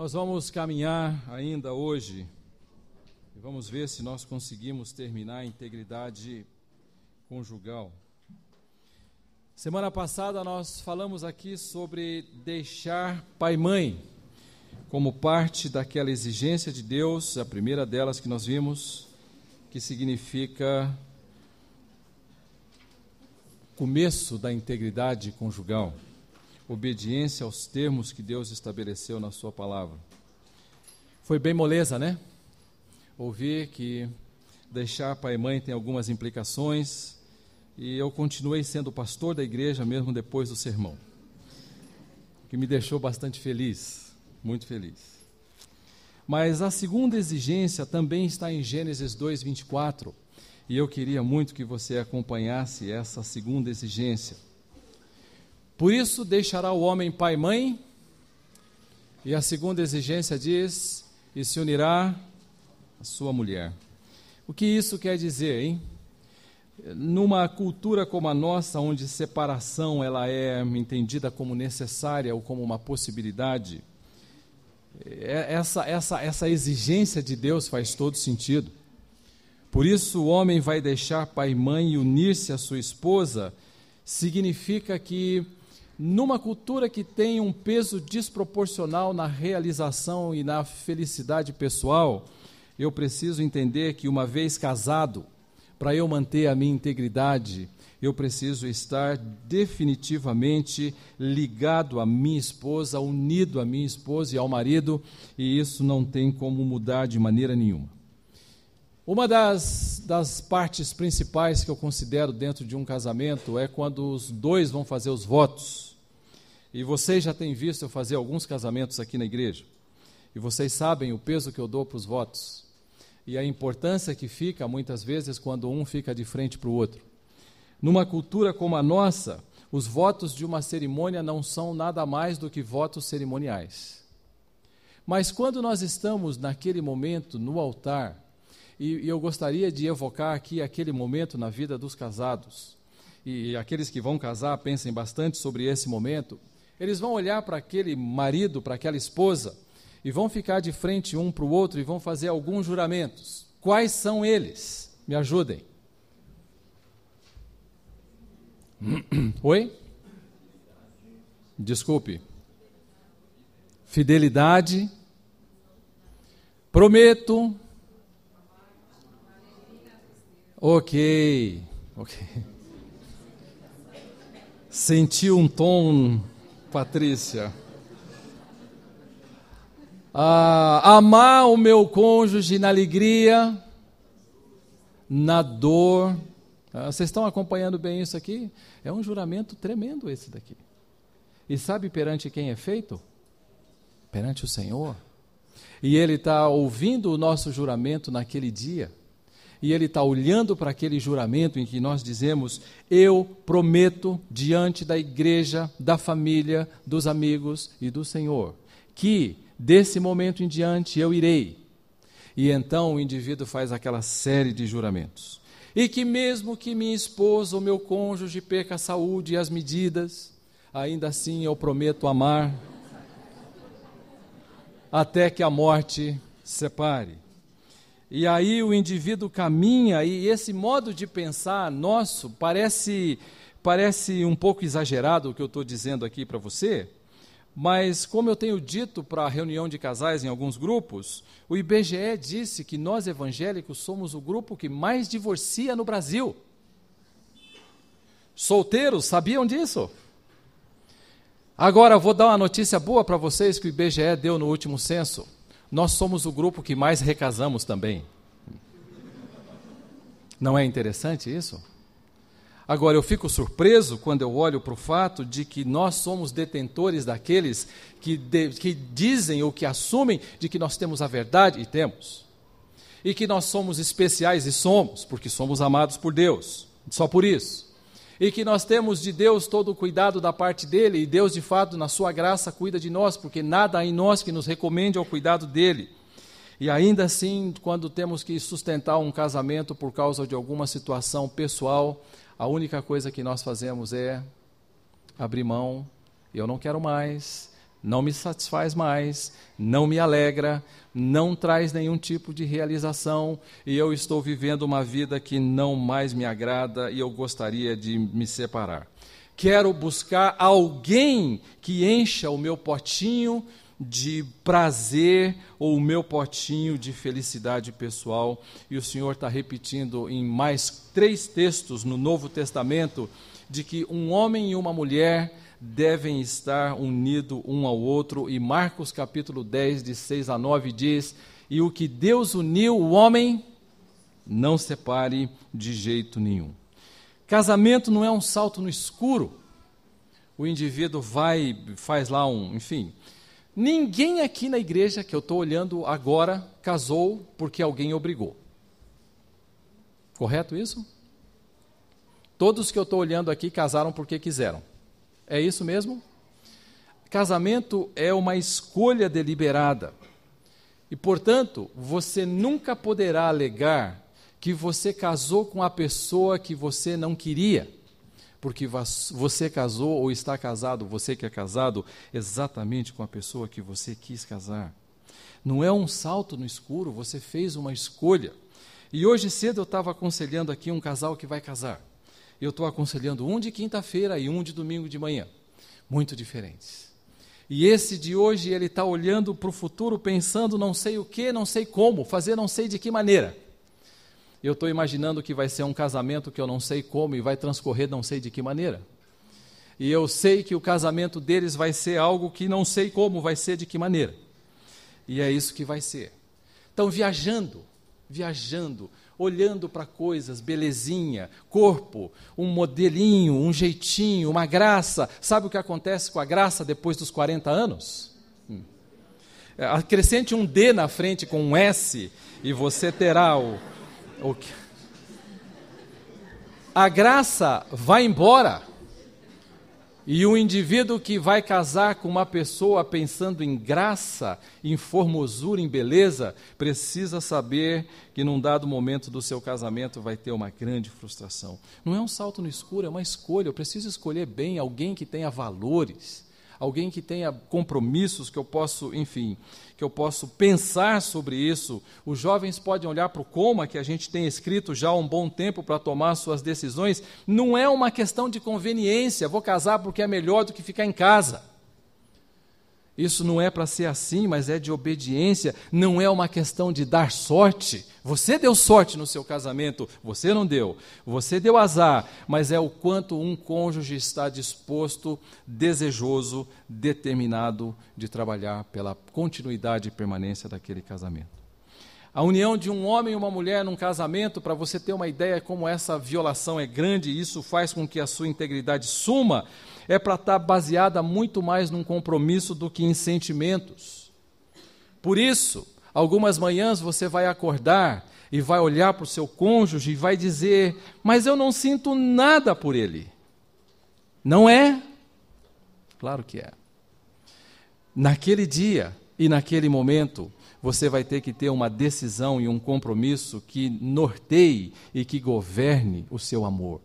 Nós vamos caminhar ainda hoje e vamos ver se nós conseguimos terminar a integridade conjugal. Semana passada nós falamos aqui sobre deixar pai e mãe como parte daquela exigência de Deus, a primeira delas que nós vimos, que significa começo da integridade conjugal obediência aos termos que Deus estabeleceu na Sua palavra. Foi bem moleza, né? Ouvir que deixar pai e mãe tem algumas implicações e eu continuei sendo pastor da igreja mesmo depois do sermão, que me deixou bastante feliz, muito feliz. Mas a segunda exigência também está em Gênesis 2:24, e eu queria muito que você acompanhasse essa segunda exigência. Por isso deixará o homem pai e mãe, e a segunda exigência diz: e se unirá a sua mulher. O que isso quer dizer, hein? Numa cultura como a nossa, onde separação ela é entendida como necessária ou como uma possibilidade, é, essa, essa, essa exigência de Deus faz todo sentido. Por isso, o homem vai deixar pai e mãe e unir-se à sua esposa, significa que numa cultura que tem um peso desproporcional na realização e na felicidade pessoal, eu preciso entender que, uma vez casado, para eu manter a minha integridade, eu preciso estar definitivamente ligado à minha esposa, unido à minha esposa e ao marido, e isso não tem como mudar de maneira nenhuma. Uma das, das partes principais que eu considero dentro de um casamento é quando os dois vão fazer os votos. E vocês já têm visto eu fazer alguns casamentos aqui na igreja. E vocês sabem o peso que eu dou para os votos. E a importância que fica, muitas vezes, quando um fica de frente para o outro. Numa cultura como a nossa, os votos de uma cerimônia não são nada mais do que votos cerimoniais. Mas quando nós estamos naquele momento no altar, e, e eu gostaria de evocar aqui aquele momento na vida dos casados, e aqueles que vão casar pensem bastante sobre esse momento, eles vão olhar para aquele marido, para aquela esposa, e vão ficar de frente um para o outro e vão fazer alguns juramentos. Quais são eles? Me ajudem. Oi? Desculpe. Fidelidade. Prometo. Ok. Ok. Senti um tom Patrícia. Ah, amar o meu cônjuge na alegria, na dor. Ah, vocês estão acompanhando bem isso aqui? É um juramento tremendo esse daqui. E sabe perante quem é feito? Perante o Senhor. E Ele está ouvindo o nosso juramento naquele dia e ele está olhando para aquele juramento em que nós dizemos: Eu prometo diante da igreja, da família, dos amigos e do Senhor, que desse momento em diante eu irei. E então o indivíduo faz aquela série de juramentos. E que mesmo que minha esposa ou meu cônjuge perca a saúde e as medidas, ainda assim eu prometo amar até que a morte separe. E aí o indivíduo caminha e esse modo de pensar nosso parece parece um pouco exagerado o que eu estou dizendo aqui para você, mas como eu tenho dito para a reunião de casais em alguns grupos, o IBGE disse que nós evangélicos somos o grupo que mais divorcia no Brasil. Solteiros, sabiam disso? Agora vou dar uma notícia boa para vocês que o IBGE deu no último censo nós somos o grupo que mais recasamos também. Não é interessante isso? Agora, eu fico surpreso quando eu olho para o fato de que nós somos detentores daqueles que, de, que dizem ou que assumem de que nós temos a verdade, e temos. E que nós somos especiais, e somos, porque somos amados por Deus. Só por isso e que nós temos de Deus todo o cuidado da parte dele, e Deus, de fato, na sua graça, cuida de nós, porque nada há em nós que nos recomende ao cuidado dele. E ainda assim, quando temos que sustentar um casamento por causa de alguma situação pessoal, a única coisa que nós fazemos é abrir mão, eu não quero mais, não me satisfaz mais, não me alegra, não traz nenhum tipo de realização e eu estou vivendo uma vida que não mais me agrada e eu gostaria de me separar. Quero buscar alguém que encha o meu potinho de prazer ou o meu potinho de felicidade pessoal. E o Senhor está repetindo em mais três textos no Novo Testamento de que um homem e uma mulher devem estar unidos um ao outro. E Marcos capítulo 10, de 6 a 9, diz: E o que Deus uniu, o homem não separe de jeito nenhum. Casamento não é um salto no escuro. O indivíduo vai, faz lá um, enfim. Ninguém aqui na igreja que eu estou olhando agora casou porque alguém obrigou. Correto isso? Todos que eu estou olhando aqui casaram porque quiseram. É isso mesmo? Casamento é uma escolha deliberada. E, portanto, você nunca poderá alegar que você casou com a pessoa que você não queria, porque você casou ou está casado, você que é casado, exatamente com a pessoa que você quis casar. Não é um salto no escuro, você fez uma escolha. E hoje cedo eu estava aconselhando aqui um casal que vai casar eu estou aconselhando um de quinta-feira e um de domingo de manhã. Muito diferentes. E esse de hoje, ele está olhando para o futuro, pensando não sei o que, não sei como, fazer não sei de que maneira. Eu estou imaginando que vai ser um casamento que eu não sei como e vai transcorrer não sei de que maneira. E eu sei que o casamento deles vai ser algo que não sei como vai ser de que maneira. E é isso que vai ser. Estão viajando, viajando, olhando para coisas, belezinha, corpo, um modelinho, um jeitinho, uma graça. Sabe o que acontece com a graça depois dos 40 anos? Hum. É, acrescente um D na frente com um S e você terá o. o a graça vai embora. E o indivíduo que vai casar com uma pessoa pensando em graça, em formosura, em beleza, precisa saber que num dado momento do seu casamento vai ter uma grande frustração. Não é um salto no escuro, é uma escolha. Eu preciso escolher bem alguém que tenha valores alguém que tenha compromissos que eu posso, enfim, que eu posso pensar sobre isso. Os jovens podem olhar para o coma que a gente tem escrito já há um bom tempo para tomar suas decisões. Não é uma questão de conveniência, vou casar porque é melhor do que ficar em casa. Isso não é para ser assim, mas é de obediência, não é uma questão de dar sorte. Você deu sorte no seu casamento, você não deu. Você deu azar, mas é o quanto um cônjuge está disposto, desejoso, determinado de trabalhar pela continuidade e permanência daquele casamento. A união de um homem e uma mulher num casamento, para você ter uma ideia como essa violação é grande, e isso faz com que a sua integridade suma, é para estar tá baseada muito mais num compromisso do que em sentimentos. Por isso, algumas manhãs você vai acordar e vai olhar para o seu cônjuge e vai dizer: Mas eu não sinto nada por ele. Não é? Claro que é. Naquele dia e naquele momento, você vai ter que ter uma decisão e um compromisso que norteie e que governe o seu amor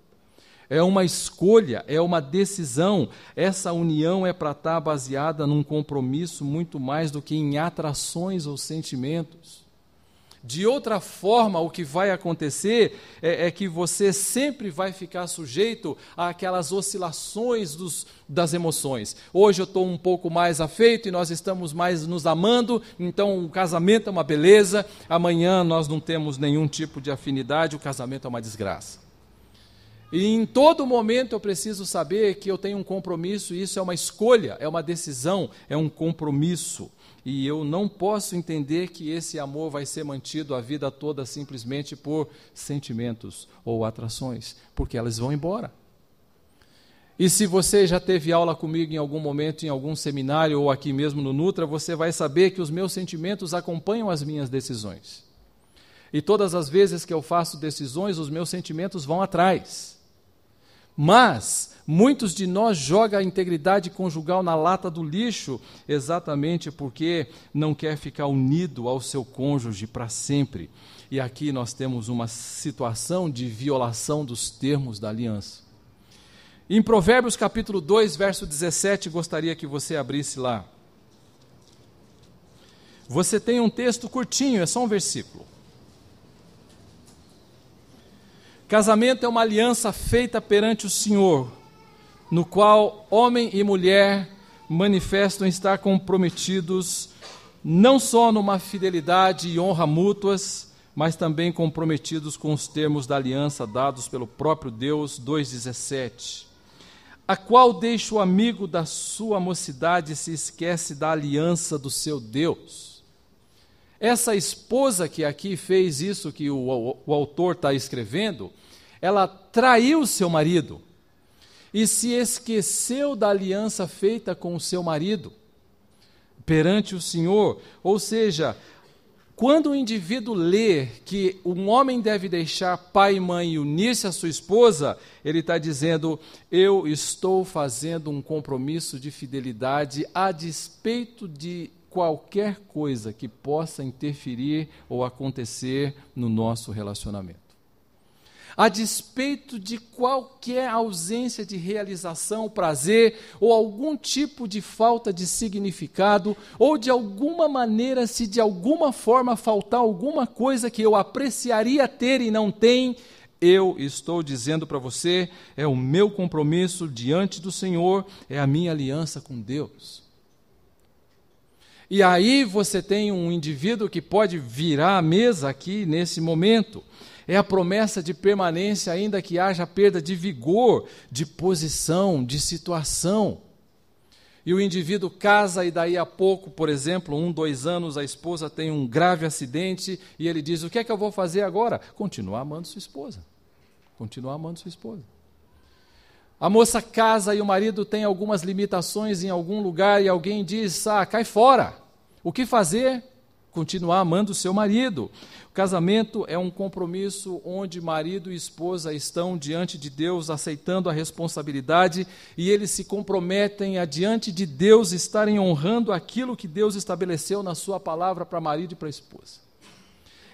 é uma escolha, é uma decisão. Essa união é para estar baseada num compromisso muito mais do que em atrações ou sentimentos. De outra forma, o que vai acontecer é, é que você sempre vai ficar sujeito àquelas oscilações dos, das emoções. Hoje eu estou um pouco mais afeito e nós estamos mais nos amando, então o casamento é uma beleza. Amanhã nós não temos nenhum tipo de afinidade, o casamento é uma desgraça. E em todo momento eu preciso saber que eu tenho um compromisso, e isso é uma escolha, é uma decisão, é um compromisso. E eu não posso entender que esse amor vai ser mantido a vida toda simplesmente por sentimentos ou atrações, porque elas vão embora. E se você já teve aula comigo em algum momento, em algum seminário ou aqui mesmo no Nutra, você vai saber que os meus sentimentos acompanham as minhas decisões. E todas as vezes que eu faço decisões, os meus sentimentos vão atrás. Mas muitos de nós jogam a integridade conjugal na lata do lixo, exatamente porque não quer ficar unido ao seu cônjuge para sempre. E aqui nós temos uma situação de violação dos termos da aliança. Em Provérbios capítulo 2, verso 17, gostaria que você abrisse lá. você tem um texto curtinho, é só um versículo. Casamento é uma aliança feita perante o Senhor, no qual homem e mulher manifestam estar comprometidos não só numa fidelidade e honra mútuas, mas também comprometidos com os termos da aliança dados pelo próprio Deus 2:17. A qual deixa o amigo da sua mocidade e se esquece da aliança do seu Deus. Essa esposa que aqui fez isso que o, o, o autor está escrevendo, ela traiu seu marido e se esqueceu da aliança feita com o seu marido perante o Senhor. Ou seja, quando o indivíduo lê que um homem deve deixar pai e mãe e unir-se à sua esposa, ele está dizendo: Eu estou fazendo um compromisso de fidelidade a despeito de qualquer coisa que possa interferir ou acontecer no nosso relacionamento a despeito de qualquer ausência de realização, prazer ou algum tipo de falta de significado, ou de alguma maneira, se de alguma forma faltar alguma coisa que eu apreciaria ter e não tem, eu estou dizendo para você, é o meu compromisso diante do Senhor, é a minha aliança com Deus. E aí você tem um indivíduo que pode virar a mesa aqui nesse momento é a promessa de permanência, ainda que haja perda de vigor, de posição, de situação. E o indivíduo casa e daí a pouco, por exemplo, um, dois anos, a esposa tem um grave acidente e ele diz: O que é que eu vou fazer agora? Continuar amando sua esposa. Continuar amando sua esposa. A moça casa e o marido tem algumas limitações em algum lugar e alguém diz: Ah, cai fora. O que fazer? continuar amando o seu marido. O casamento é um compromisso onde marido e esposa estão diante de Deus aceitando a responsabilidade e eles se comprometem a diante de Deus estarem honrando aquilo que Deus estabeleceu na sua palavra para marido e para esposa.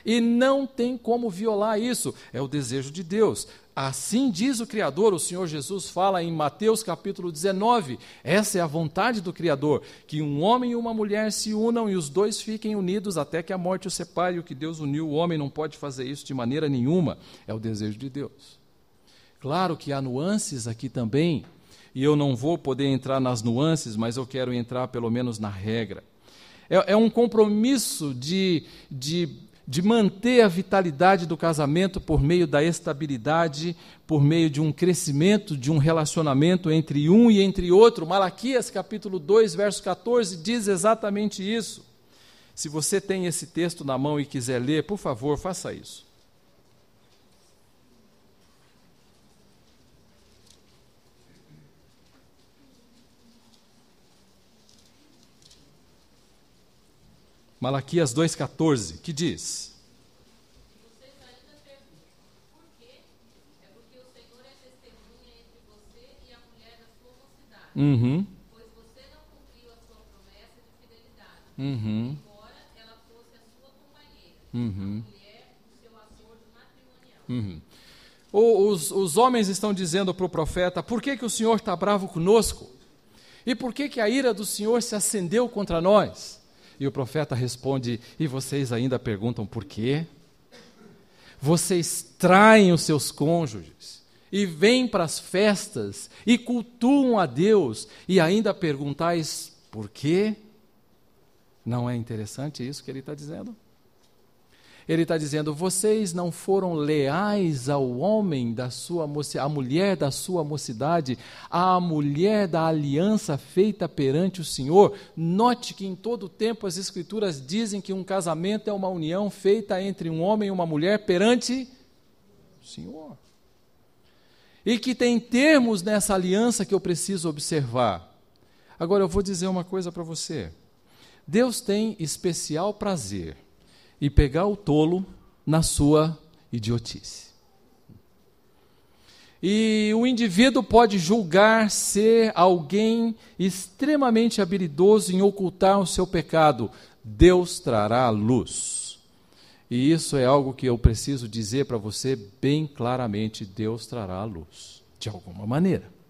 E não tem como violar isso, é o desejo de Deus. Assim diz o Criador, o Senhor Jesus fala em Mateus capítulo 19. Essa é a vontade do Criador, que um homem e uma mulher se unam e os dois fiquem unidos até que a morte os separe. O que Deus uniu, o homem não pode fazer isso de maneira nenhuma. É o desejo de Deus. Claro que há nuances aqui também, e eu não vou poder entrar nas nuances, mas eu quero entrar pelo menos na regra. É, é um compromisso de, de de manter a vitalidade do casamento por meio da estabilidade, por meio de um crescimento, de um relacionamento entre um e entre outro. Malaquias capítulo 2, verso 14 diz exatamente isso. Se você tem esse texto na mão e quiser ler, por favor, faça isso. Malaquias 2,14, que diz: Uhum. Pois você não cumpriu a sua promessa de fidelidade, uhum. embora ela fosse a sua companheira, uhum. a mulher do seu acordo matrimonial. Uhum. Os, os homens estão dizendo para o profeta: por que, que o Senhor está bravo conosco? E por que, que a ira do Senhor se acendeu contra nós? E o profeta responde: E vocês ainda perguntam por quê? Vocês traem os seus cônjuges e vêm para as festas e cultuam a Deus e ainda perguntais por quê? Não é interessante isso que ele está dizendo? Ele está dizendo: vocês não foram leais ao homem da sua à mulher da sua mocidade, à mulher da aliança feita perante o Senhor. Note que em todo o tempo as Escrituras dizem que um casamento é uma união feita entre um homem e uma mulher perante o Senhor. E que tem termos nessa aliança que eu preciso observar. Agora eu vou dizer uma coisa para você. Deus tem especial prazer e pegar o tolo na sua idiotice. E o indivíduo pode julgar ser alguém extremamente habilidoso em ocultar o seu pecado. Deus trará luz. E isso é algo que eu preciso dizer para você bem claramente: Deus trará luz, de alguma maneira.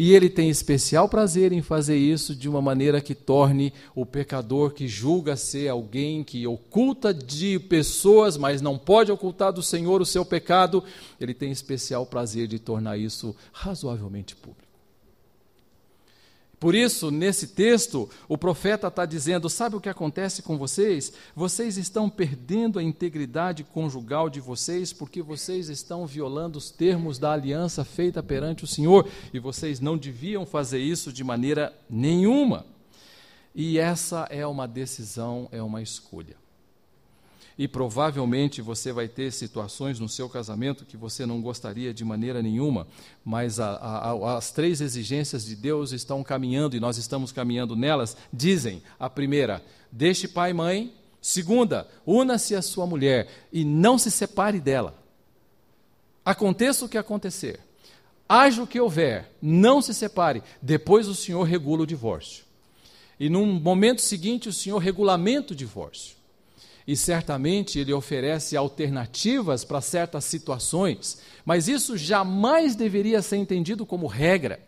E ele tem especial prazer em fazer isso de uma maneira que torne o pecador que julga ser alguém que oculta de pessoas, mas não pode ocultar do Senhor o seu pecado, ele tem especial prazer de tornar isso razoavelmente público. Por isso, nesse texto, o profeta está dizendo: sabe o que acontece com vocês? Vocês estão perdendo a integridade conjugal de vocês porque vocês estão violando os termos da aliança feita perante o Senhor e vocês não deviam fazer isso de maneira nenhuma. E essa é uma decisão, é uma escolha e provavelmente você vai ter situações no seu casamento que você não gostaria de maneira nenhuma, mas a, a, as três exigências de Deus estão caminhando e nós estamos caminhando nelas. Dizem: a primeira, deixe pai e mãe. Segunda, una-se à sua mulher e não se separe dela. Aconteça o que acontecer, haja o que houver, não se separe. Depois o Senhor regula o divórcio. E num momento seguinte, o Senhor regulamenta o divórcio e certamente ele oferece alternativas para certas situações, mas isso jamais deveria ser entendido como regra.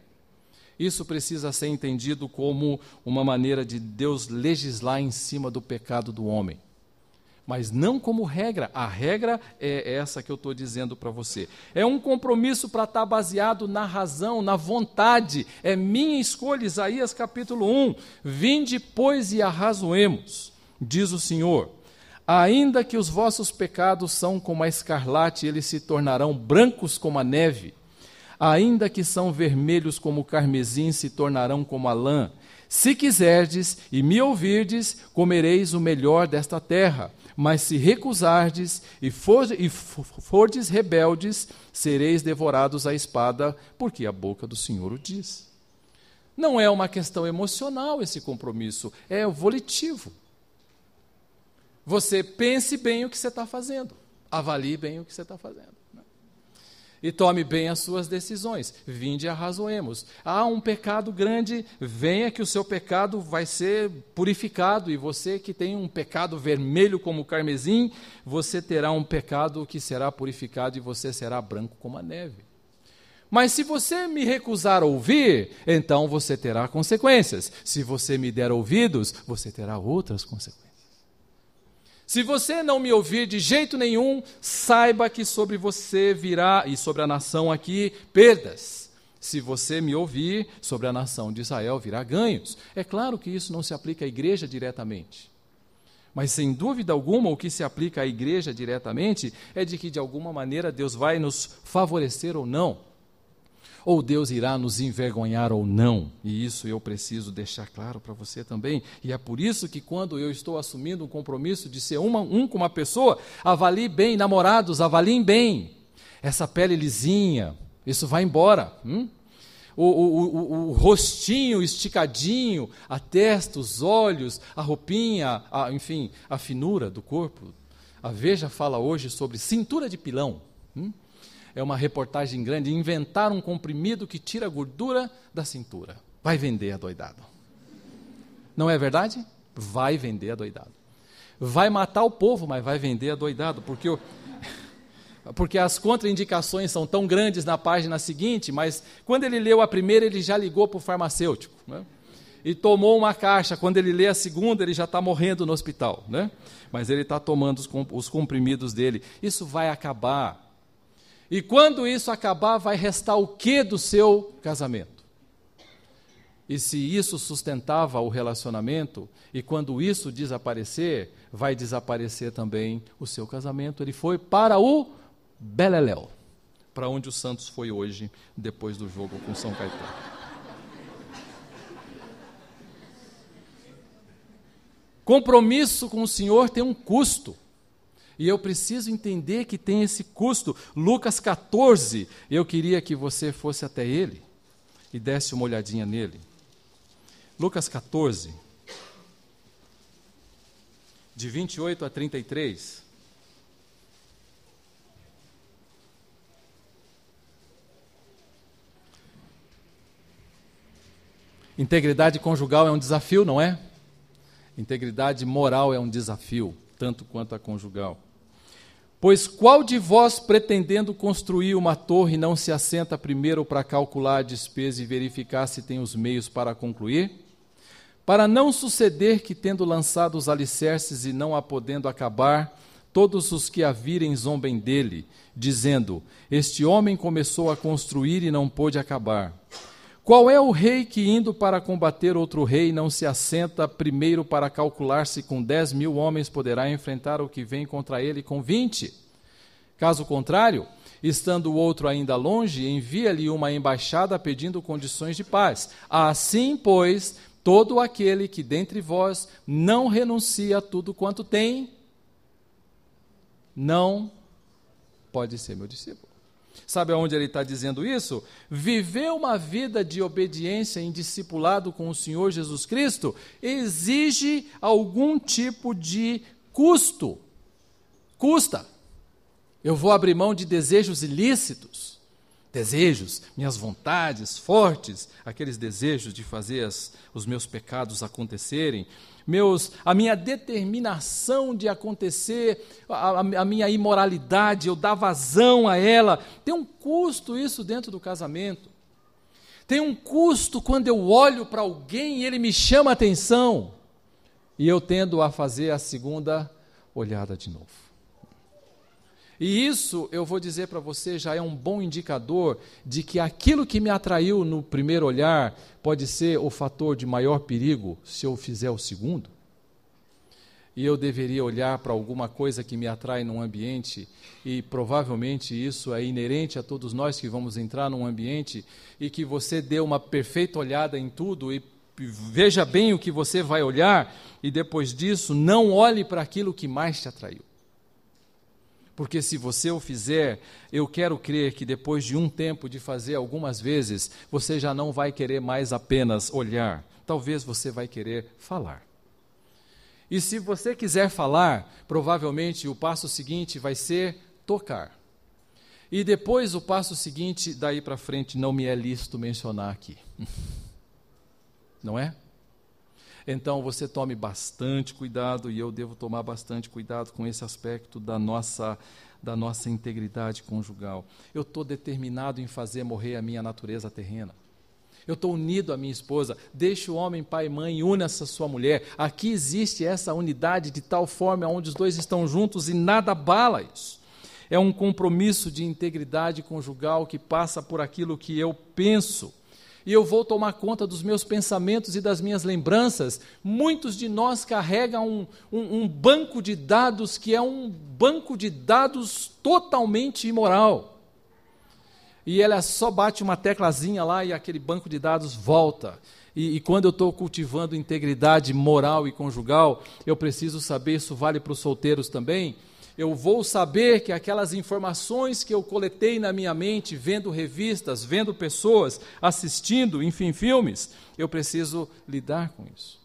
Isso precisa ser entendido como uma maneira de Deus legislar em cima do pecado do homem. Mas não como regra. A regra é essa que eu estou dizendo para você. É um compromisso para estar baseado na razão, na vontade. É minha escolha, Isaías capítulo 1. Vinde, pois, e arrazoemos, diz o Senhor. Ainda que os vossos pecados são como a escarlate, eles se tornarão brancos como a neve. Ainda que são vermelhos como o carmesim, se tornarão como a lã. Se quiserdes e me ouvirdes, comereis o melhor desta terra. Mas se recusardes e, for, e fordes rebeldes, sereis devorados à espada, porque a boca do Senhor o diz. Não é uma questão emocional esse compromisso, é volitivo. Você pense bem o que você está fazendo. Avalie bem o que você está fazendo. Né? E tome bem as suas decisões. Vinde e arrazoemos. Há um pecado grande, venha que o seu pecado vai ser purificado. E você que tem um pecado vermelho como o carmesim, você terá um pecado que será purificado e você será branco como a neve. Mas se você me recusar ouvir, então você terá consequências. Se você me der ouvidos, você terá outras consequências. Se você não me ouvir de jeito nenhum, saiba que sobre você virá, e sobre a nação aqui, perdas. Se você me ouvir, sobre a nação de Israel virá ganhos. É claro que isso não se aplica à igreja diretamente. Mas, sem dúvida alguma, o que se aplica à igreja diretamente é de que, de alguma maneira, Deus vai nos favorecer ou não ou Deus irá nos envergonhar ou não. E isso eu preciso deixar claro para você também. E é por isso que quando eu estou assumindo um compromisso de ser uma, um com uma pessoa, avalie bem, namorados, avaliem bem. Essa pele lisinha, isso vai embora. Hum? O, o, o, o, rostinho esticadinho, a testa, os olhos, a roupinha, a, enfim, a finura do corpo. A Veja fala hoje sobre cintura de pilão. É uma reportagem grande, inventar um comprimido que tira a gordura da cintura. Vai vender adoidado. Não é verdade? Vai vender adoidado. Vai matar o povo, mas vai vender adoidado, porque o, porque as contraindicações são tão grandes na página seguinte, mas quando ele leu a primeira, ele já ligou para o farmacêutico. Né? E tomou uma caixa. Quando ele lê a segunda, ele já está morrendo no hospital. Né? Mas ele está tomando os comprimidos dele. Isso vai acabar. E quando isso acabar, vai restar o que do seu casamento? E se isso sustentava o relacionamento, e quando isso desaparecer, vai desaparecer também o seu casamento. Ele foi para o Beleléu, para onde o Santos foi hoje, depois do jogo com São Caetano. Compromisso com o Senhor tem um custo. E eu preciso entender que tem esse custo. Lucas 14, eu queria que você fosse até ele e desse uma olhadinha nele. Lucas 14, de 28 a 33. Integridade conjugal é um desafio, não é? Integridade moral é um desafio, tanto quanto a conjugal. Pois qual de vós, pretendendo construir uma torre, não se assenta primeiro para calcular a despesa e verificar se tem os meios para concluir? Para não suceder que, tendo lançado os alicerces e não a podendo acabar, todos os que a virem zombem dele, dizendo: Este homem começou a construir e não pôde acabar. Qual é o rei que, indo para combater outro rei, não se assenta primeiro para calcular se com dez mil homens poderá enfrentar o que vem contra ele com vinte? Caso contrário, estando o outro ainda longe, envia-lhe uma embaixada pedindo condições de paz. Assim, pois, todo aquele que dentre vós não renuncia a tudo quanto tem, não pode ser meu discípulo. Sabe aonde ele está dizendo isso? Viver uma vida de obediência em discipulado com o Senhor Jesus Cristo exige algum tipo de custo. Custa. Eu vou abrir mão de desejos ilícitos, desejos, minhas vontades fortes, aqueles desejos de fazer as, os meus pecados acontecerem, meus, a minha determinação de acontecer, a, a, minha imoralidade, eu dar vazão a ela. Tem um custo isso dentro do casamento. Tem um custo quando eu olho para alguém e ele me chama a atenção e eu tendo a fazer a segunda olhada de novo. E isso, eu vou dizer para você, já é um bom indicador de que aquilo que me atraiu no primeiro olhar pode ser o fator de maior perigo se eu fizer o segundo. E eu deveria olhar para alguma coisa que me atrai num ambiente, e provavelmente isso é inerente a todos nós que vamos entrar num ambiente, e que você dê uma perfeita olhada em tudo e veja bem o que você vai olhar, e depois disso, não olhe para aquilo que mais te atraiu. Porque se você o fizer, eu quero crer que depois de um tempo de fazer algumas vezes, você já não vai querer mais apenas olhar. Talvez você vai querer falar. E se você quiser falar, provavelmente o passo seguinte vai ser tocar. E depois o passo seguinte, daí para frente, não me é lícito mencionar aqui. Não é? Então você tome bastante cuidado e eu devo tomar bastante cuidado com esse aspecto da nossa da nossa integridade conjugal. Eu estou determinado em fazer morrer a minha natureza terrena. Eu estou unido à minha esposa. Deixe o homem, pai e mãe, una-se a sua mulher. Aqui existe essa unidade de tal forma onde os dois estão juntos e nada abala isso. É um compromisso de integridade conjugal que passa por aquilo que eu penso e eu vou tomar conta dos meus pensamentos e das minhas lembranças. Muitos de nós carregam um, um, um, banco de dados que é um banco de dados totalmente imoral. E ela só bate uma teclazinha lá e aquele banco de dados volta. E, e quando eu estou cultivando integridade moral e conjugal, eu preciso saber, isso vale para os solteiros também, eu vou saber que aquelas informações que eu coletei na minha mente, vendo revistas, vendo pessoas, assistindo, enfim, filmes, eu preciso lidar com isso.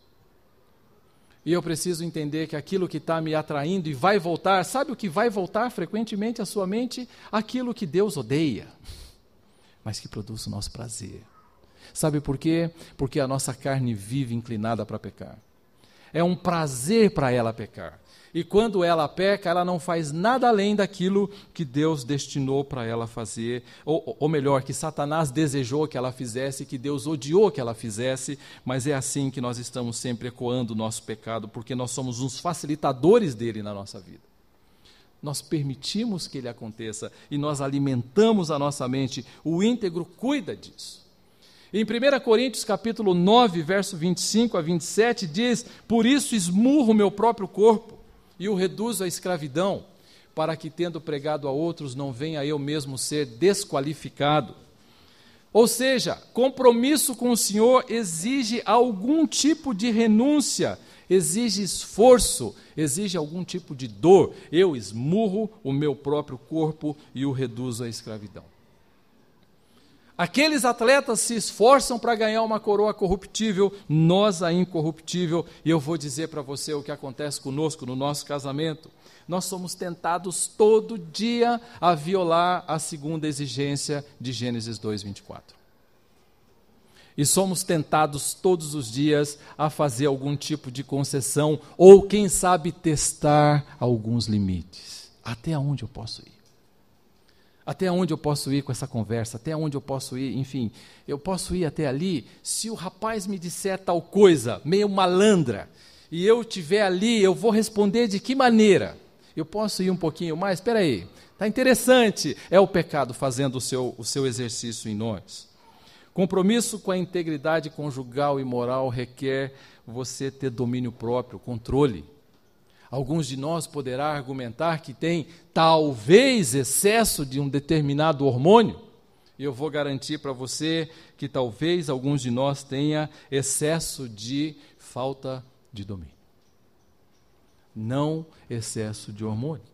E eu preciso entender que aquilo que está me atraindo e vai voltar, sabe o que vai voltar frequentemente à sua mente? Aquilo que Deus odeia, mas que produz o nosso prazer. Sabe por quê? Porque a nossa carne vive inclinada para pecar. É um prazer para ela pecar. E quando ela peca, ela não faz nada além daquilo que Deus destinou para ela fazer, ou, ou melhor, que Satanás desejou que ela fizesse, que Deus odiou que ela fizesse, mas é assim que nós estamos sempre ecoando o nosso pecado, porque nós somos uns facilitadores dele na nossa vida. Nós permitimos que ele aconteça e nós alimentamos a nossa mente. O íntegro cuida disso. Em 1 Coríntios capítulo 9, verso 25 a 27 diz: "Por isso esmurro meu próprio corpo e o reduzo à escravidão, para que, tendo pregado a outros, não venha eu mesmo ser desqualificado. Ou seja, compromisso com o Senhor exige algum tipo de renúncia, exige esforço, exige algum tipo de dor. Eu esmurro o meu próprio corpo e o reduzo à escravidão. Aqueles atletas se esforçam para ganhar uma coroa corruptível, nós a incorruptível, e eu vou dizer para você o que acontece conosco no nosso casamento. Nós somos tentados todo dia a violar a segunda exigência de Gênesis 2:24. E somos tentados todos os dias a fazer algum tipo de concessão ou quem sabe testar alguns limites. Até onde eu posso ir? Até onde eu posso ir com essa conversa? Até onde eu posso ir? Enfim, eu posso ir até ali se o rapaz me disser tal coisa, meio malandra, e eu estiver ali, eu vou responder de que maneira? Eu posso ir um pouquinho mais? Espera aí, está interessante. É o pecado fazendo o seu, o seu exercício em nós. Compromisso com a integridade conjugal e moral requer você ter domínio próprio, controle. Alguns de nós poderá argumentar que tem talvez excesso de um determinado hormônio. E eu vou garantir para você que talvez alguns de nós tenha excesso de falta de domínio. Não excesso de hormônio.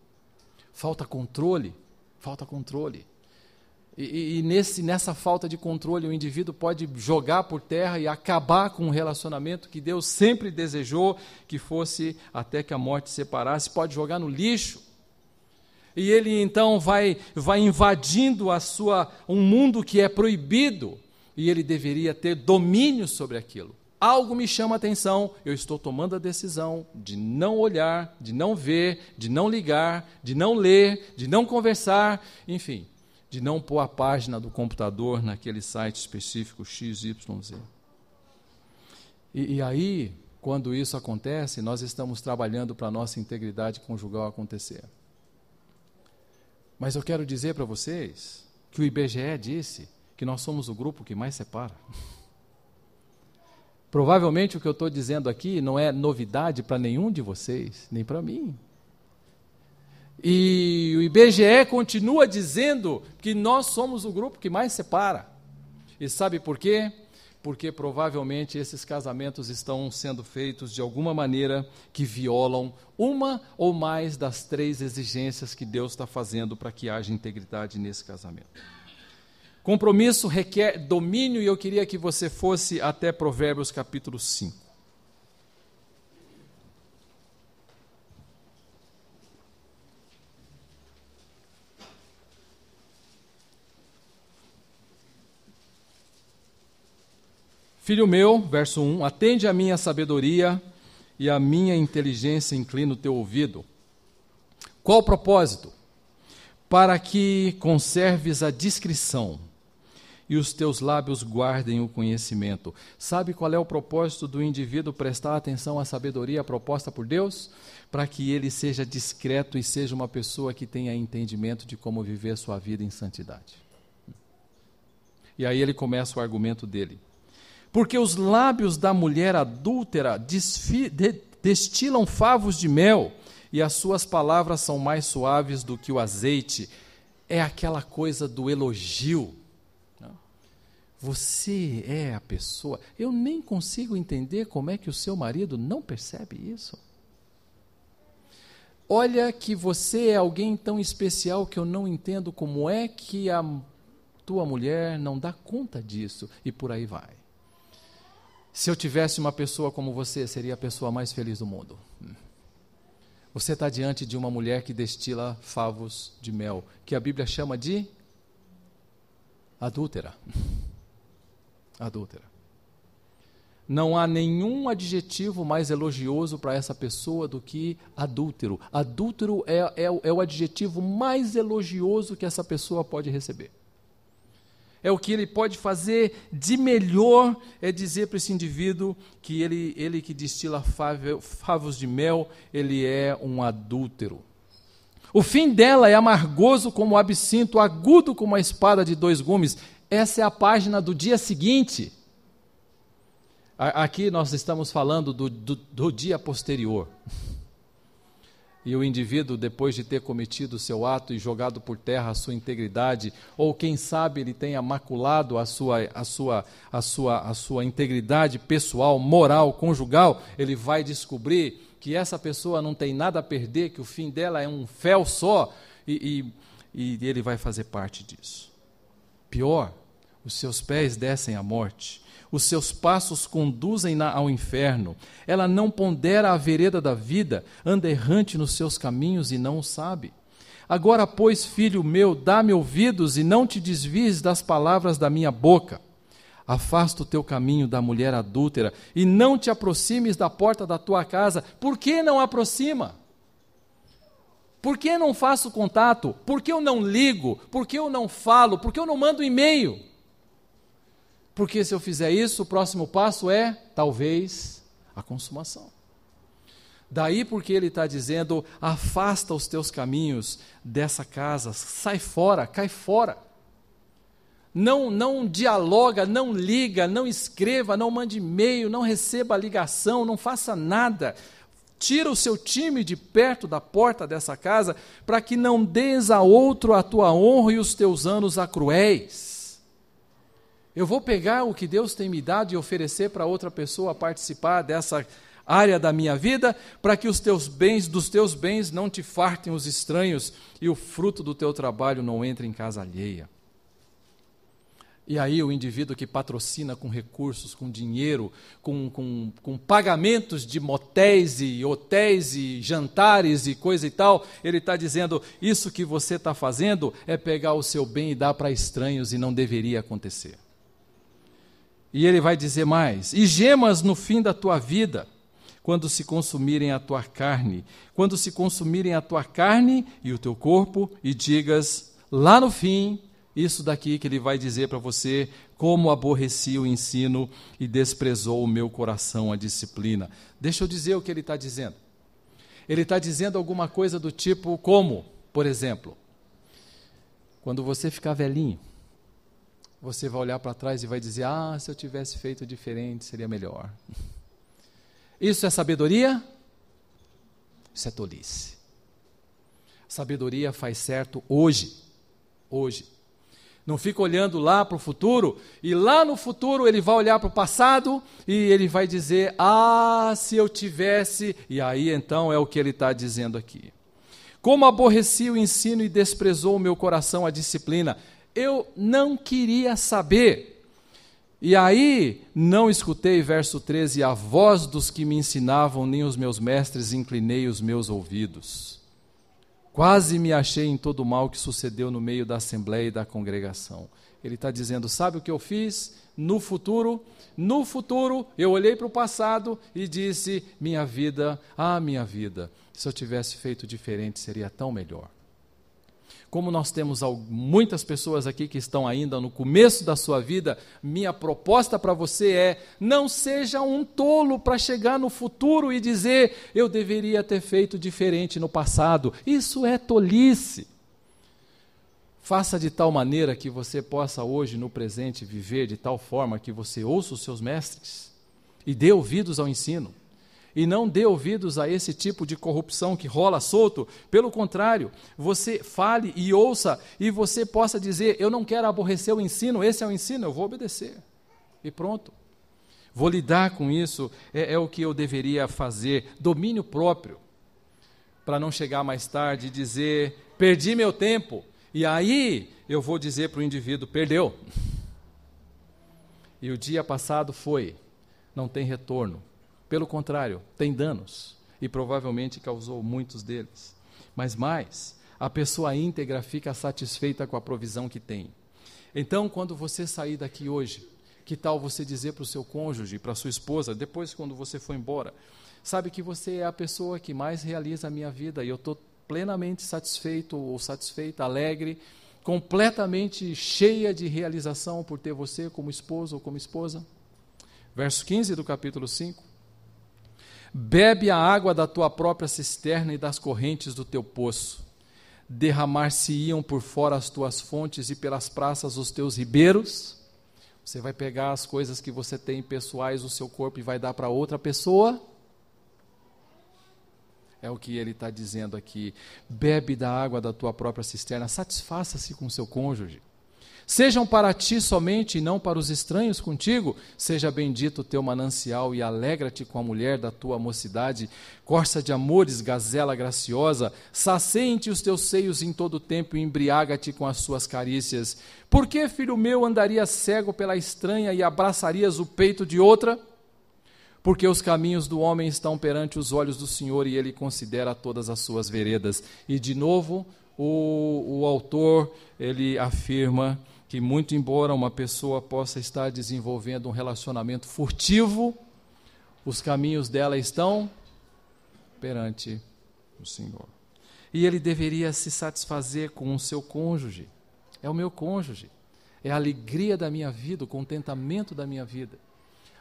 Falta controle, falta controle. E, e, nesse, nessa falta de controle, o indivíduo pode jogar por terra e acabar com um relacionamento que Deus sempre desejou que fosse até que a morte separasse, pode jogar no lixo. E ele então vai, vai invadindo a sua, um mundo que é proibido, e ele deveria ter domínio sobre aquilo. Algo me chama a atenção, eu estou tomando a decisão de não olhar, de não ver, de não ligar, de não ler, de não conversar, enfim de não pôr a página do computador naquele site específico XYZ. E, e aí, quando isso acontece, nós estamos trabalhando para a nossa integridade conjugal acontecer. Mas eu quero dizer para vocês que o IBGE disse que nós somos o grupo que mais separa. Provavelmente o que eu estou dizendo aqui não é novidade para nenhum de vocês, nem para mim. E o IBGE continua dizendo que nós somos o grupo que mais separa. E sabe por quê? Porque provavelmente esses casamentos estão sendo feitos de alguma maneira que violam uma ou mais das três exigências que Deus está fazendo para que haja integridade nesse casamento. Compromisso requer domínio, e eu queria que você fosse até Provérbios capítulo 5. Filho meu, verso 1, atende a minha sabedoria e a minha inteligência inclina o teu ouvido. Qual o propósito? Para que conserves a discrição e os teus lábios guardem o conhecimento. Sabe qual é o propósito do indivíduo prestar atenção à sabedoria proposta por Deus? Para que ele seja discreto e seja uma pessoa que tenha entendimento de como viver sua vida em santidade. E aí ele começa o argumento dele. Porque os lábios da mulher adúltera destilam favos de mel, e as suas palavras são mais suaves do que o azeite. É aquela coisa do elogio. Você é a pessoa. Eu nem consigo entender como é que o seu marido não percebe isso. Olha que você é alguém tão especial que eu não entendo como é que a tua mulher não dá conta disso. E por aí vai. Se eu tivesse uma pessoa como você, seria a pessoa mais feliz do mundo. Você está diante de uma mulher que destila favos de mel, que a Bíblia chama de adúltera. Adúltera. Não há nenhum adjetivo mais elogioso para essa pessoa do que adúltero. Adúltero é, é, é o adjetivo mais elogioso que essa pessoa pode receber é o que ele pode fazer de melhor, é dizer para esse indivíduo que ele, ele que destila favos de mel, ele é um adúltero. O fim dela é amargoso como o absinto, agudo como a espada de dois gumes. Essa é a página do dia seguinte. Aqui nós estamos falando do, do, do dia posterior e o indivíduo, depois de ter cometido seu ato e jogado por terra a sua integridade, ou quem sabe ele tenha maculado a sua, a sua, a sua, a sua integridade pessoal, moral, conjugal, ele vai descobrir que essa pessoa não tem nada a perder, que o fim dela é um fel só, e, e, e ele vai fazer parte disso. Pior, os seus pés descem à morte os seus passos conduzem-na ao inferno. Ela não pondera a vereda da vida, anda errante nos seus caminhos e não o sabe. Agora, pois, filho meu, dá-me ouvidos e não te desvies das palavras da minha boca. Afasta o teu caminho da mulher adúltera e não te aproximes da porta da tua casa. Por que não aproxima? Por que não faço contato? Por que eu não ligo? Por que eu não falo? Por que eu não mando e-mail? Porque se eu fizer isso, o próximo passo é, talvez, a consumação. Daí porque ele está dizendo: afasta os teus caminhos dessa casa, sai fora, cai fora. Não, não dialoga, não liga, não escreva, não mande e-mail, não receba ligação, não faça nada. Tira o seu time de perto da porta dessa casa, para que não des a outro a tua honra e os teus anos a cruéis. Eu vou pegar o que Deus tem me dado e oferecer para outra pessoa participar dessa área da minha vida, para que os teus bens, dos teus bens, não te fartem os estranhos e o fruto do teu trabalho não entre em casa alheia. E aí o indivíduo que patrocina com recursos, com dinheiro, com, com, com, pagamentos de motéis e hotéis e jantares e coisa e tal, ele está dizendo: isso que você está fazendo é pegar o seu bem e dar para estranhos e não deveria acontecer. E ele vai dizer mais: e gemas no fim da tua vida, quando se consumirem a tua carne, quando se consumirem a tua carne e o teu corpo, e digas lá no fim, isso daqui que ele vai dizer para você, como aborreci o ensino e desprezou o meu coração a disciplina. Deixa eu dizer o que ele está dizendo. Ele está dizendo alguma coisa do tipo como, por exemplo, quando você ficar velhinho, você vai olhar para trás e vai dizer: Ah, se eu tivesse feito diferente, seria melhor. Isso é sabedoria? Isso é tolice. Sabedoria faz certo hoje. Hoje. Não fica olhando lá para o futuro, e lá no futuro ele vai olhar para o passado e ele vai dizer: Ah, se eu tivesse. E aí então é o que ele está dizendo aqui. Como aborreci o ensino e desprezou o meu coração a disciplina. Eu não queria saber. E aí, não escutei, verso 13, a voz dos que me ensinavam, nem os meus mestres inclinei os meus ouvidos. Quase me achei em todo o mal que sucedeu no meio da assembleia e da congregação. Ele está dizendo: sabe o que eu fiz? No futuro, no futuro, eu olhei para o passado e disse: minha vida, ah, minha vida, se eu tivesse feito diferente seria tão melhor. Como nós temos muitas pessoas aqui que estão ainda no começo da sua vida, minha proposta para você é: não seja um tolo para chegar no futuro e dizer, eu deveria ter feito diferente no passado. Isso é tolice. Faça de tal maneira que você possa hoje, no presente, viver de tal forma que você ouça os seus mestres e dê ouvidos ao ensino e não dê ouvidos a esse tipo de corrupção que rola solto. Pelo contrário, você fale e ouça e você possa dizer: Eu não quero aborrecer o ensino, esse é o ensino, eu vou obedecer. E pronto. Vou lidar com isso, é, é o que eu deveria fazer. Domínio próprio. Para não chegar mais tarde e dizer: Perdi meu tempo. E aí eu vou dizer para o indivíduo: Perdeu. E o dia passado foi, não tem retorno pelo contrário, tem danos e provavelmente causou muitos deles. Mas mais, a pessoa íntegra fica satisfeita com a provisão que tem. Então, quando você sair daqui hoje, que tal você dizer para o seu cônjuge, para sua esposa, depois quando você for embora, sabe que você é a pessoa que mais realiza a minha vida e eu estou plenamente satisfeito ou satisfeita, alegre, completamente cheia de realização por ter você como esposo ou como esposa? Verso 15 do capítulo 5. Bebe a água da tua própria cisterna e das correntes do teu poço. Derramar-se-iam por fora as tuas fontes e pelas praças os teus ribeiros. Você vai pegar as coisas que você tem pessoais no seu corpo e vai dar para outra pessoa? É o que ele está dizendo aqui. Bebe da água da tua própria cisterna, satisfaça-se com seu cônjuge. Sejam para ti somente e não para os estranhos contigo. Seja bendito o teu manancial e alegra-te com a mulher da tua mocidade. Corça de amores, gazela graciosa, saciente os teus seios em todo o tempo e embriaga-te com as suas carícias. Por que, filho meu, andarias cego pela estranha e abraçarias o peito de outra? Porque os caminhos do homem estão perante os olhos do Senhor e ele considera todas as suas veredas. E de novo, o, o autor ele afirma que, muito embora uma pessoa possa estar desenvolvendo um relacionamento furtivo, os caminhos dela estão perante o Senhor. E ele deveria se satisfazer com o seu cônjuge. É o meu cônjuge. É a alegria da minha vida, o contentamento da minha vida.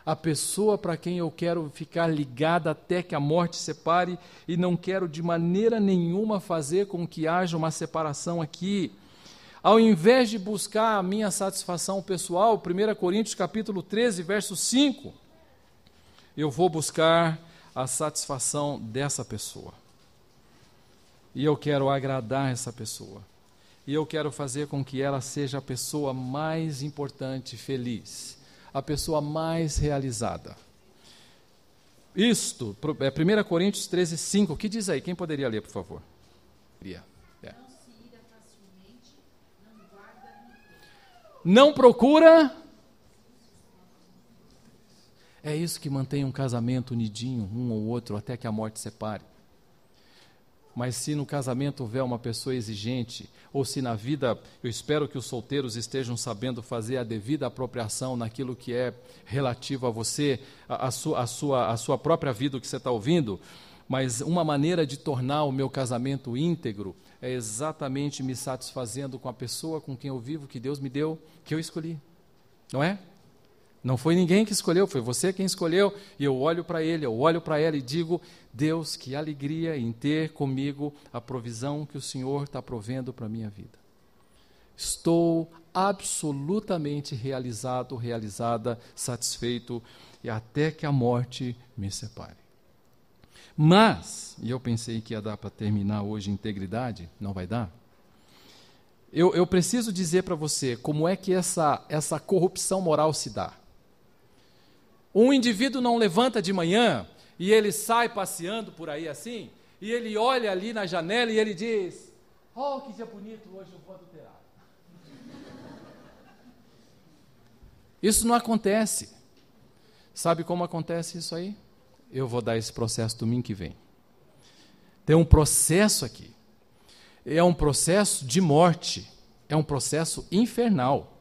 A pessoa para quem eu quero ficar ligada até que a morte separe e não quero de maneira nenhuma fazer com que haja uma separação aqui. Ao invés de buscar a minha satisfação pessoal, 1 Coríntios capítulo 13, verso 5, eu vou buscar a satisfação dessa pessoa. E eu quero agradar essa pessoa. E eu quero fazer com que ela seja a pessoa mais importante, feliz, a pessoa mais realizada. Isto, é 1 Coríntios 13, 5. O que diz aí? Quem poderia ler, por favor? É. Não procura. É isso que mantém um casamento unidinho, um ou outro, até que a morte separe. Mas se no casamento houver uma pessoa exigente, ou se na vida, eu espero que os solteiros estejam sabendo fazer a devida apropriação naquilo que é relativo a você, a, a, sua, a, sua, a sua própria vida, o que você está ouvindo, mas uma maneira de tornar o meu casamento íntegro é exatamente me satisfazendo com a pessoa com quem eu vivo, que Deus me deu, que eu escolhi. Não é? Não foi ninguém que escolheu, foi você quem escolheu. E eu olho para ele, eu olho para ela e digo: Deus, que alegria em ter comigo a provisão que o Senhor está provendo para a minha vida. Estou absolutamente realizado, realizada, satisfeito, e até que a morte me separe. Mas, e eu pensei que ia dar para terminar hoje integridade, não vai dar. Eu, eu preciso dizer para você como é que essa, essa corrupção moral se dá. Um indivíduo não levanta de manhã e ele sai passeando por aí assim, e ele olha ali na janela e ele diz: Oh, que dia bonito, hoje eu vou adulterar. Isso não acontece. Sabe como acontece isso aí? Eu vou dar esse processo domingo que vem. Tem um processo aqui. É um processo de morte. É um processo infernal.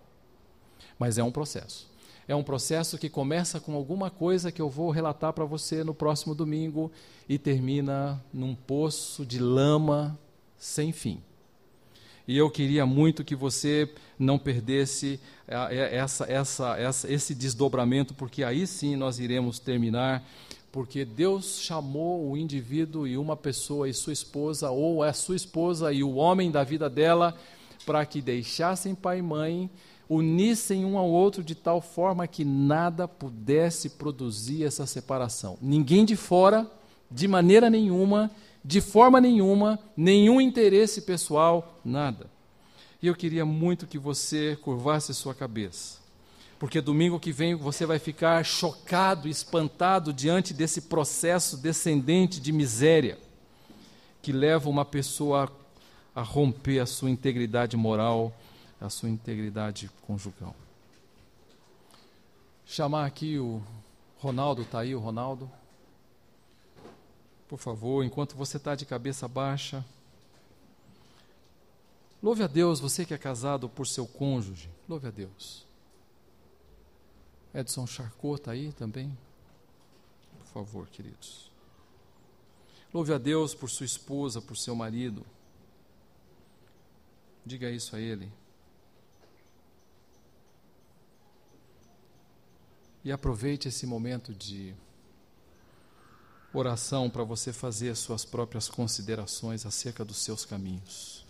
Mas é um processo é um processo que começa com alguma coisa que eu vou relatar para você no próximo domingo e termina num poço de lama sem fim. E eu queria muito que você não perdesse é, essa, essa, essa, esse desdobramento, porque aí sim nós iremos terminar porque Deus chamou o indivíduo e uma pessoa e sua esposa, ou a sua esposa e o homem da vida dela, para que deixassem pai e mãe unissem um ao outro de tal forma que nada pudesse produzir essa separação. Ninguém de fora, de maneira nenhuma, de forma nenhuma, nenhum interesse pessoal, nada. E eu queria muito que você curvasse sua cabeça, porque domingo que vem você vai ficar chocado, espantado diante desse processo descendente de miséria que leva uma pessoa a romper a sua integridade moral a sua integridade conjugal. Chamar aqui o Ronaldo, está aí o Ronaldo? Por favor, enquanto você está de cabeça baixa, louve a Deus, você que é casado por seu cônjuge, louve a Deus. Edson Charcot está aí também? Por favor, queridos. Louve a Deus por sua esposa, por seu marido. Diga isso a ele. E aproveite esse momento de oração para você fazer as suas próprias considerações acerca dos seus caminhos.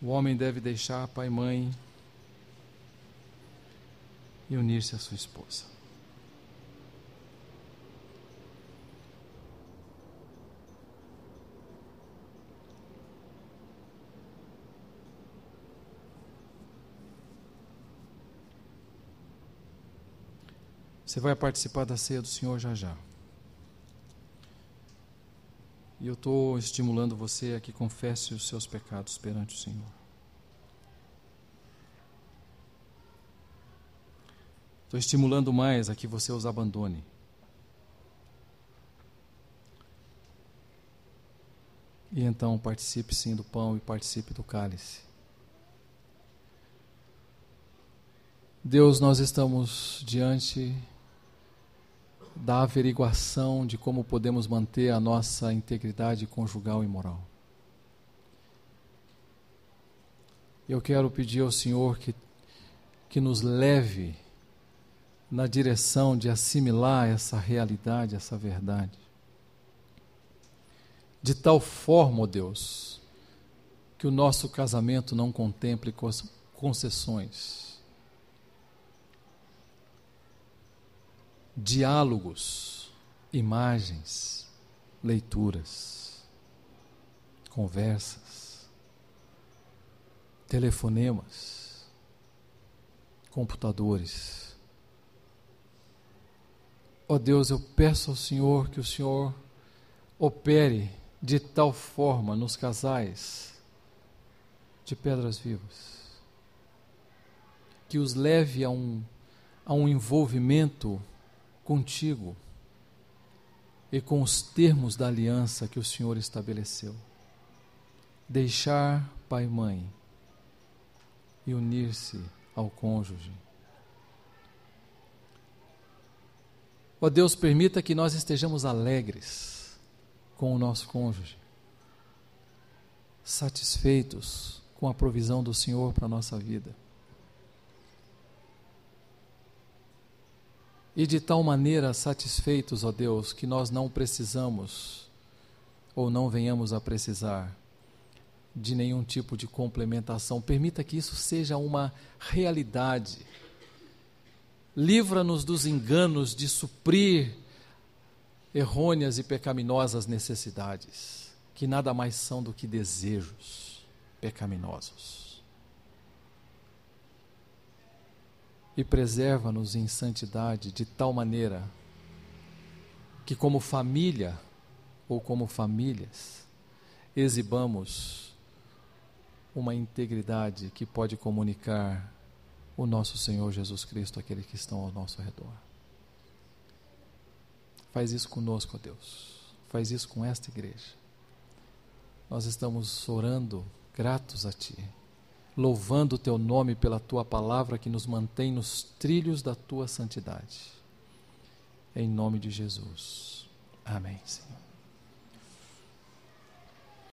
O homem deve deixar pai e mãe e unir-se à sua esposa. Você vai participar da ceia do Senhor já já. E eu estou estimulando você a que confesse os seus pecados perante o Senhor. Estou estimulando mais a que você os abandone. E então participe sim do pão e participe do cálice. Deus, nós estamos diante da averiguação de como podemos manter a nossa integridade conjugal e moral. Eu quero pedir ao Senhor que, que nos leve na direção de assimilar essa realidade, essa verdade. De tal forma, ó Deus, que o nosso casamento não contemple concessões, diálogos, imagens, leituras, conversas, telefonemas, computadores. Ó oh Deus, eu peço ao Senhor que o Senhor opere de tal forma nos casais de pedras vivas que os leve a um, a um envolvimento contigo e com os termos da aliança que o Senhor estabeleceu. Deixar pai e mãe e unir-se ao cônjuge. Ó Deus, permita que nós estejamos alegres com o nosso cônjuge, satisfeitos com a provisão do Senhor para a nossa vida. E de tal maneira satisfeitos, ó Deus, que nós não precisamos ou não venhamos a precisar de nenhum tipo de complementação. Permita que isso seja uma realidade. Livra-nos dos enganos de suprir errôneas e pecaminosas necessidades, que nada mais são do que desejos pecaminosos. E preserva-nos em santidade de tal maneira que, como família ou como famílias, exibamos uma integridade que pode comunicar o nosso Senhor Jesus Cristo àqueles que estão ao nosso redor. Faz isso conosco, ó Deus. Faz isso com esta igreja. Nós estamos orando gratos a Ti louvando o teu nome pela tua palavra que nos mantém nos trilhos da tua santidade. Em nome de Jesus. Amém, Senhor.